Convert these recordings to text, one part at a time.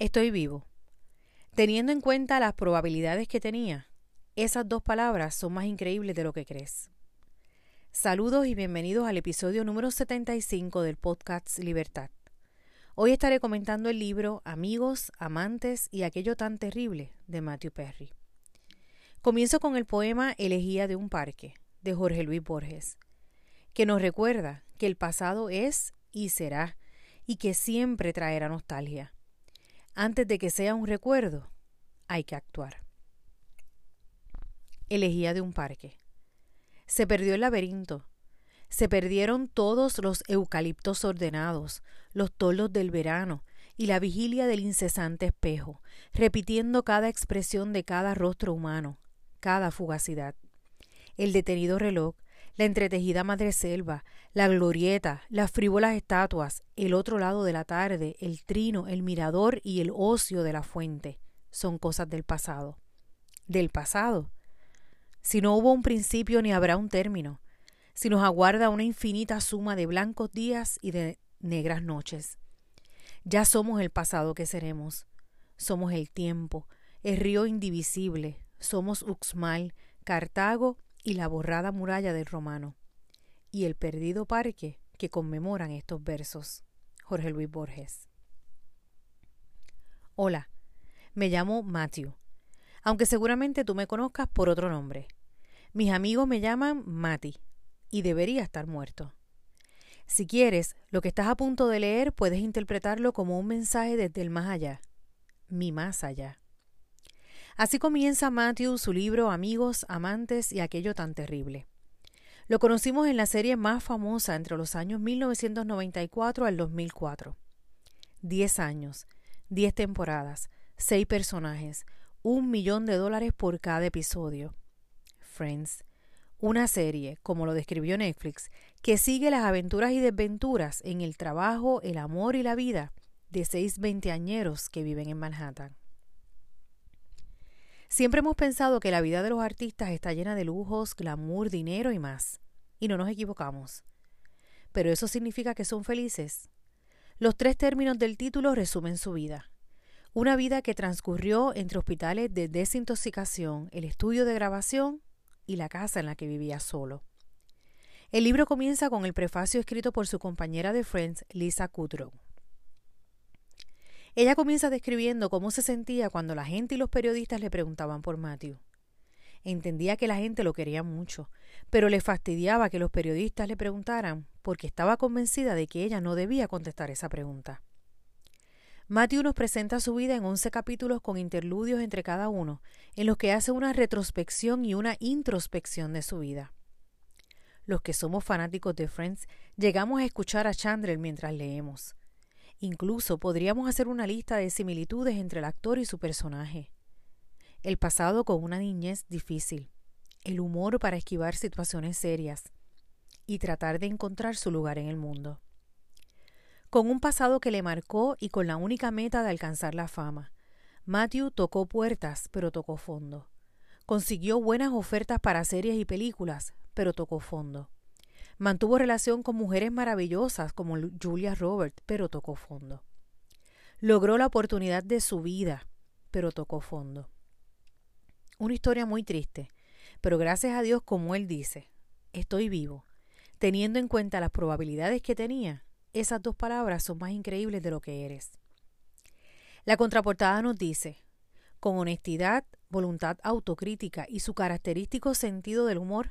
Estoy vivo. Teniendo en cuenta las probabilidades que tenía, esas dos palabras son más increíbles de lo que crees. Saludos y bienvenidos al episodio número 75 del podcast Libertad. Hoy estaré comentando el libro Amigos, Amantes y aquello tan terrible de Matthew Perry. Comienzo con el poema Elegía de un parque de Jorge Luis Borges, que nos recuerda que el pasado es y será y que siempre traerá nostalgia antes de que sea un recuerdo, hay que actuar. Elegía de un parque. Se perdió el laberinto. Se perdieron todos los eucaliptos ordenados, los tolos del verano y la vigilia del incesante espejo, repitiendo cada expresión de cada rostro humano, cada fugacidad. El detenido reloj, la entretejida madreselva, la glorieta, las frívolas estatuas, el otro lado de la tarde, el trino, el mirador y el ocio de la fuente son cosas del pasado. Del pasado. Si no hubo un principio ni habrá un término, si nos aguarda una infinita suma de blancos días y de negras noches. Ya somos el pasado que seremos, somos el tiempo, el río indivisible, somos Uxmal, Cartago y la borrada muralla del romano, y el perdido parque que conmemoran estos versos. Jorge Luis Borges. Hola, me llamo Matthew, aunque seguramente tú me conozcas por otro nombre. Mis amigos me llaman Mati, y debería estar muerto. Si quieres, lo que estás a punto de leer puedes interpretarlo como un mensaje desde el más allá, mi más allá. Así comienza Matthew su libro Amigos, Amantes y aquello tan terrible. Lo conocimos en la serie más famosa entre los años 1994 al 2004. Diez años, diez temporadas, seis personajes, un millón de dólares por cada episodio. Friends, una serie, como lo describió Netflix, que sigue las aventuras y desventuras en el trabajo, el amor y la vida de seis veinteañeros que viven en Manhattan. Siempre hemos pensado que la vida de los artistas está llena de lujos, glamour, dinero y más. Y no nos equivocamos. Pero eso significa que son felices. Los tres términos del título resumen su vida. Una vida que transcurrió entre hospitales de desintoxicación, el estudio de grabación y la casa en la que vivía solo. El libro comienza con el prefacio escrito por su compañera de Friends, Lisa Kudrow. Ella comienza describiendo cómo se sentía cuando la gente y los periodistas le preguntaban por Matthew. Entendía que la gente lo quería mucho, pero le fastidiaba que los periodistas le preguntaran porque estaba convencida de que ella no debía contestar esa pregunta. Matthew nos presenta su vida en once capítulos con interludios entre cada uno, en los que hace una retrospección y una introspección de su vida. Los que somos fanáticos de Friends llegamos a escuchar a Chandler mientras leemos. Incluso podríamos hacer una lista de similitudes entre el actor y su personaje. El pasado con una niñez difícil, el humor para esquivar situaciones serias y tratar de encontrar su lugar en el mundo. Con un pasado que le marcó y con la única meta de alcanzar la fama, Matthew tocó puertas, pero tocó fondo. Consiguió buenas ofertas para series y películas, pero tocó fondo. Mantuvo relación con mujeres maravillosas como Julia Roberts, pero tocó fondo. Logró la oportunidad de su vida, pero tocó fondo. Una historia muy triste, pero gracias a Dios, como él dice, estoy vivo. Teniendo en cuenta las probabilidades que tenía, esas dos palabras son más increíbles de lo que eres. La contraportada nos dice, con honestidad, voluntad autocrítica y su característico sentido del humor,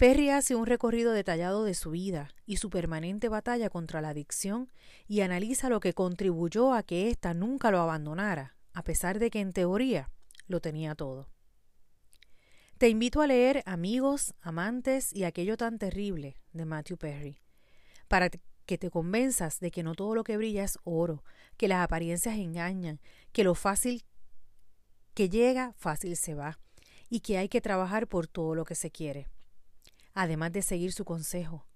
Perry hace un recorrido detallado de su vida y su permanente batalla contra la adicción y analiza lo que contribuyó a que ésta nunca lo abandonara, a pesar de que en teoría lo tenía todo. Te invito a leer Amigos, Amantes y aquello tan terrible de Matthew Perry, para que te convenzas de que no todo lo que brilla es oro, que las apariencias engañan, que lo fácil que llega, fácil se va, y que hay que trabajar por todo lo que se quiere además de seguir su consejo.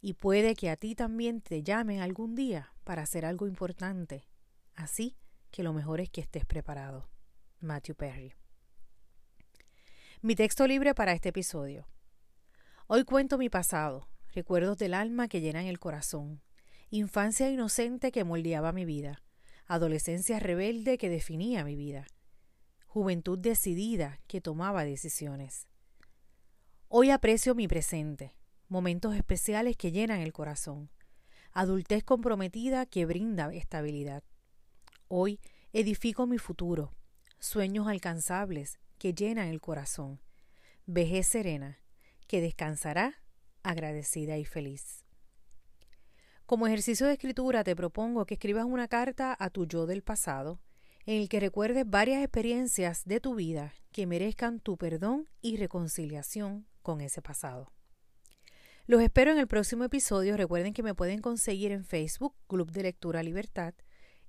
Y puede que a ti también te llamen algún día para hacer algo importante. Así que lo mejor es que estés preparado. Matthew Perry. Mi texto libre para este episodio. Hoy cuento mi pasado, recuerdos del alma que llenan el corazón, infancia inocente que moldeaba mi vida, adolescencia rebelde que definía mi vida, juventud decidida que tomaba decisiones. Hoy aprecio mi presente, momentos especiales que llenan el corazón, adultez comprometida que brinda estabilidad. Hoy edifico mi futuro, sueños alcanzables que llenan el corazón, vejez serena que descansará agradecida y feliz. Como ejercicio de escritura te propongo que escribas una carta a tu yo del pasado en el que recuerdes varias experiencias de tu vida que merezcan tu perdón y reconciliación con ese pasado. Los espero en el próximo episodio. Recuerden que me pueden conseguir en Facebook, Club de Lectura Libertad,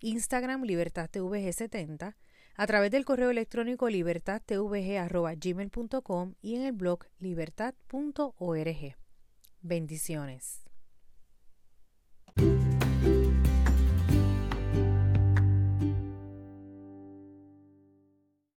Instagram Libertad 70 a través del correo electrónico libertadtvg.gmail.com y en el blog libertad.org. Bendiciones.